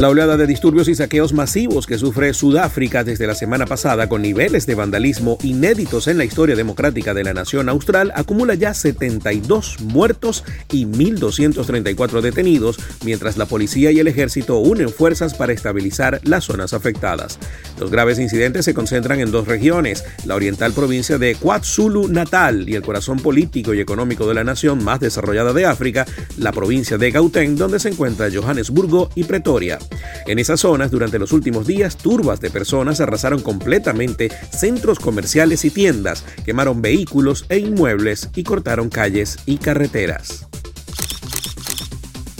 La oleada de disturbios y saqueos masivos que sufre Sudáfrica desde la semana pasada con niveles de vandalismo inéditos en la historia democrática de la nación austral acumula ya 72 muertos y 1.234 detenidos, mientras la policía y el ejército unen fuerzas para estabilizar las zonas afectadas. Los graves incidentes se concentran en dos regiones, la oriental provincia de KwaZulu-Natal y el corazón político y económico de la nación más desarrollada de África, la provincia de Gauteng, donde se encuentra Johannesburgo y Pretoria. En esas zonas, durante los últimos días, turbas de personas arrasaron completamente centros comerciales y tiendas, quemaron vehículos e inmuebles y cortaron calles y carreteras.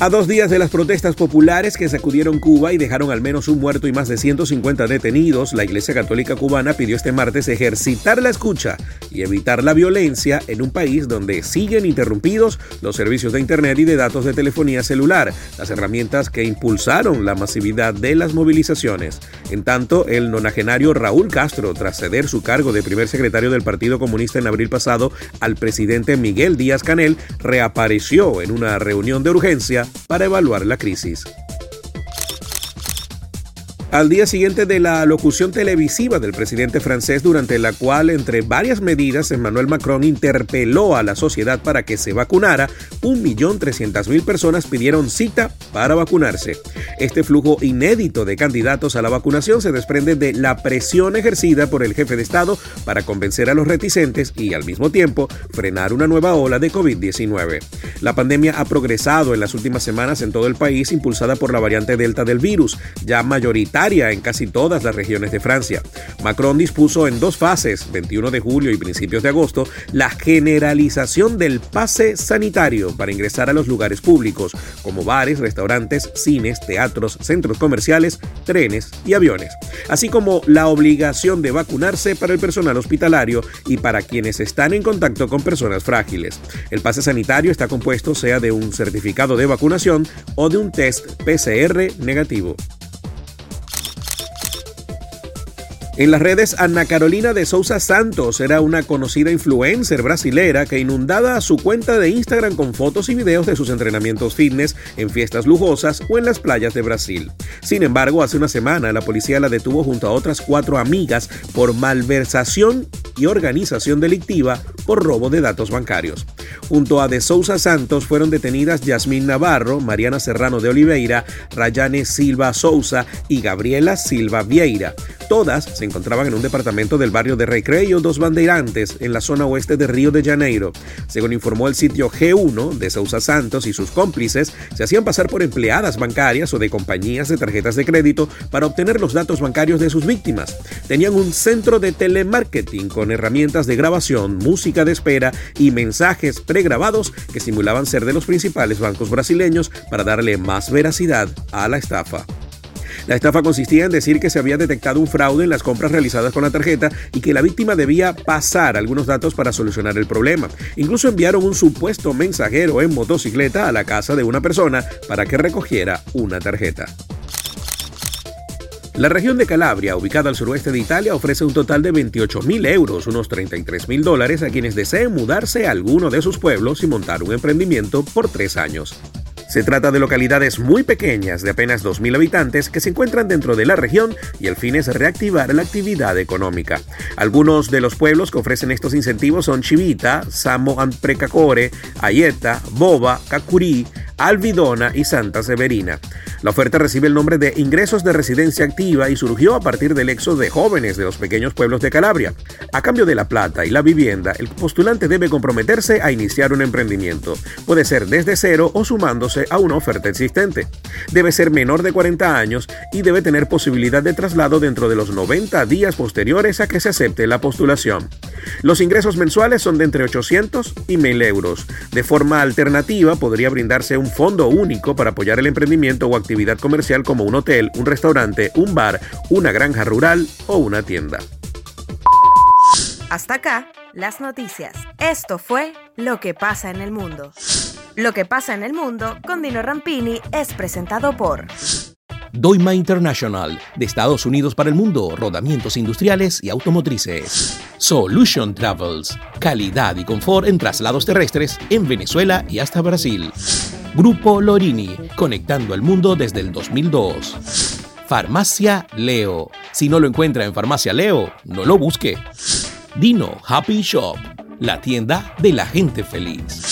A dos días de las protestas populares que sacudieron Cuba y dejaron al menos un muerto y más de 150 detenidos, la Iglesia Católica Cubana pidió este martes ejercitar la escucha y evitar la violencia en un país donde siguen interrumpidos los servicios de Internet y de datos de telefonía celular, las herramientas que impulsaron la masividad de las movilizaciones. En tanto, el nonagenario Raúl Castro, tras ceder su cargo de primer secretario del Partido Comunista en abril pasado al presidente Miguel Díaz Canel, reapareció en una reunión de urgencia para evaluar la crisis. Al día siguiente de la locución televisiva del presidente francés, durante la cual, entre varias medidas, Emmanuel Macron interpeló a la sociedad para que se vacunara, 1.300.000 personas pidieron cita para vacunarse. Este flujo inédito de candidatos a la vacunación se desprende de la presión ejercida por el jefe de Estado para convencer a los reticentes y, al mismo tiempo, frenar una nueva ola de COVID-19. La pandemia ha progresado en las últimas semanas en todo el país, impulsada por la variante Delta del virus, ya mayoritaria en casi todas las regiones de Francia. Macron dispuso en dos fases, 21 de julio y principios de agosto, la generalización del pase sanitario para ingresar a los lugares públicos, como bares, restaurantes, cines, teatros, centros comerciales, trenes y aviones, así como la obligación de vacunarse para el personal hospitalario y para quienes están en contacto con personas frágiles. El pase sanitario está compuesto sea de un certificado de vacunación o de un test PCR negativo. En las redes, Ana Carolina de Sousa Santos era una conocida influencer brasilera que inundaba su cuenta de Instagram con fotos y videos de sus entrenamientos fitness en fiestas lujosas o en las playas de Brasil. Sin embargo, hace una semana la policía la detuvo junto a otras cuatro amigas por malversación y organización delictiva por robo de datos bancarios. Junto a De Sousa Santos fueron detenidas Yasmín Navarro, Mariana Serrano de Oliveira, Rayane Silva Sousa y Gabriela Silva Vieira. Todas se encontraban en un departamento del barrio de Recreio dos Bandeirantes, en la zona oeste de Río de Janeiro. Según informó el sitio G1 de Sousa Santos y sus cómplices, se hacían pasar por empleadas bancarias o de compañías de tarjetas de crédito para obtener los datos bancarios de sus víctimas. Tenían un centro de telemarketing con herramientas de grabación, música de espera y mensajes pregrabados que simulaban ser de los principales bancos brasileños para darle más veracidad a la estafa. La estafa consistía en decir que se había detectado un fraude en las compras realizadas con la tarjeta y que la víctima debía pasar algunos datos para solucionar el problema. Incluso enviaron un supuesto mensajero en motocicleta a la casa de una persona para que recogiera una tarjeta. La región de Calabria, ubicada al suroeste de Italia, ofrece un total de 28.000 euros, unos 33.000 dólares, a quienes deseen mudarse a alguno de sus pueblos y montar un emprendimiento por tres años. Se trata de localidades muy pequeñas de apenas 2.000 habitantes que se encuentran dentro de la región y el fin es reactivar la actividad económica. Algunos de los pueblos que ofrecen estos incentivos son Chivita, Samo Precacore, Ayeta, Boba, Cacurí, Alvidona y Santa Severina. La oferta recibe el nombre de Ingresos de Residencia Activa y surgió a partir del éxodo de jóvenes de los pequeños pueblos de Calabria. A cambio de la plata y la vivienda, el postulante debe comprometerse a iniciar un emprendimiento. Puede ser desde cero o sumándose a una oferta existente. Debe ser menor de 40 años y debe tener posibilidad de traslado dentro de los 90 días posteriores a que se acepte la postulación. Los ingresos mensuales son de entre 800 y 1000 euros. De forma alternativa, podría brindarse un fondo único para apoyar el emprendimiento o actividad comercial como un hotel, un restaurante, un bar, una granja rural o una tienda. Hasta acá, las noticias. Esto fue Lo que pasa en el mundo. Lo que pasa en el mundo con Dino Rampini es presentado por Doima International, de Estados Unidos para el mundo, rodamientos industriales y automotrices. Solution Travels, calidad y confort en traslados terrestres en Venezuela y hasta Brasil. Grupo Lorini, conectando al mundo desde el 2002. Farmacia Leo. Si no lo encuentra en Farmacia Leo, no lo busque. Dino Happy Shop, la tienda de la gente feliz.